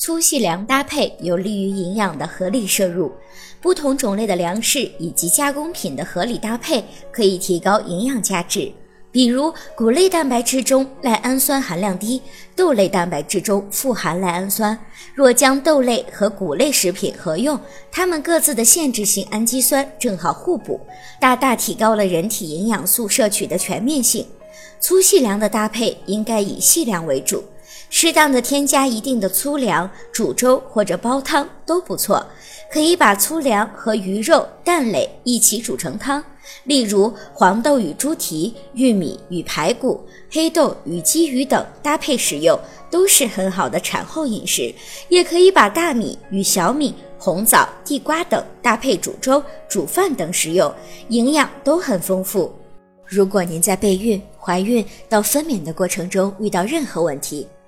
粗细粮搭配有利于营养的合理摄入。不同种类的粮食以及加工品的合理搭配，可以提高营养价值。比如谷类蛋白质中赖氨酸含量低，豆类蛋白质中富含赖氨酸。若将豆类和谷类食品合用，它们各自的限制性氨基酸正好互补，大大提高了人体营养素摄取的全面性。粗细粮的搭配应该以细粮为主，适当的添加一定的粗粮，煮粥或者煲汤都不错。可以把粗粮和鱼肉、蛋类一起煮成汤，例如黄豆与猪蹄、玉米与排骨、黑豆与鲫鱼等搭配食用，都是很好的产后饮食。也可以把大米与小米、红枣、地瓜等搭配煮粥、煮饭等食用，营养都很丰富。如果您在备孕、怀孕到分娩的过程中遇到任何问题，